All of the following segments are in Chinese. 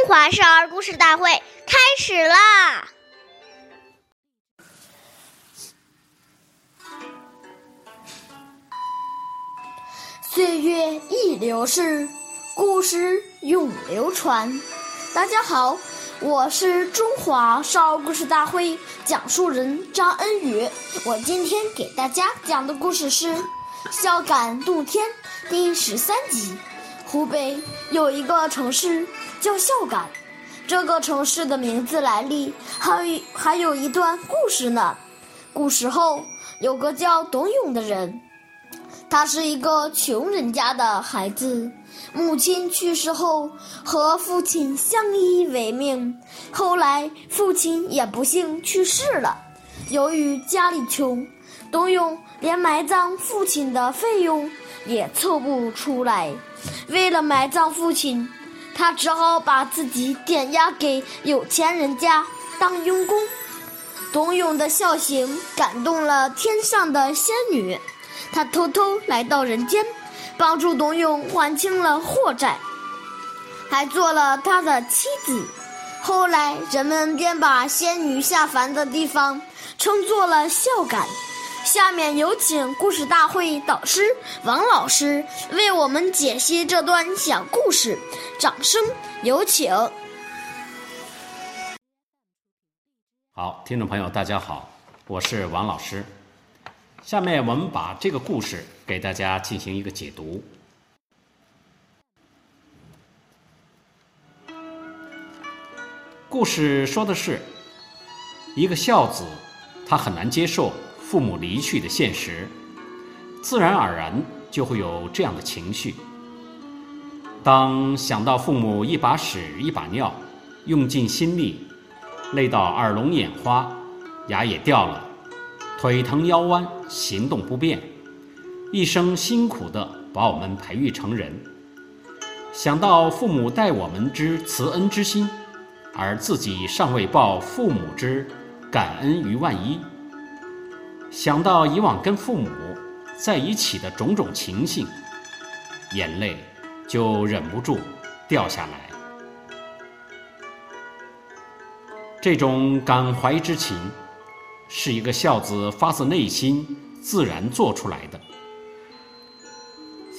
中华少儿故事大会开始啦！岁月易流逝，故事永流传。大家好，我是中华少儿故事大会讲述人张恩宇。我今天给大家讲的故事是《孝感动天》第十三集。湖北有一个城市叫孝感，这个城市的名字来历还有还有一段故事呢。古时候有个叫董永的人，他是一个穷人家的孩子，母亲去世后和父亲相依为命。后来父亲也不幸去世了，由于家里穷，董永连埋葬父亲的费用也凑不出来。为了埋葬父亲，他只好把自己点押给有钱人家当佣工。董永的孝行感动了天上的仙女，她偷偷来到人间，帮助董永还清了货债，还做了他的妻子。后来人们便把仙女下凡的地方称作了孝感。下面有请故事大会导师王老师为我们解析这段小故事，掌声有请。好，听众朋友，大家好，我是王老师。下面我们把这个故事给大家进行一个解读。故事说的是一个孝子，他很难接受。父母离去的现实，自然而然就会有这样的情绪。当想到父母一把屎一把尿，用尽心力，累到耳聋眼花，牙也掉了，腿疼腰弯，行动不便，一生辛苦地把我们培育成人。想到父母待我们之慈恩之心，而自己尚未报父母之感恩于万一。想到以往跟父母在一起的种种情形，眼泪就忍不住掉下来。这种感怀之情，是一个孝子发自内心自然做出来的。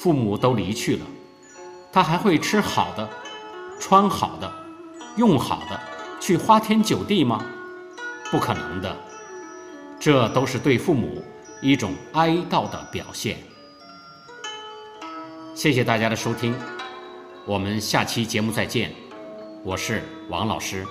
父母都离去了，他还会吃好的、穿好的、用好的，去花天酒地吗？不可能的。这都是对父母一种哀悼的表现。谢谢大家的收听，我们下期节目再见，我是王老师。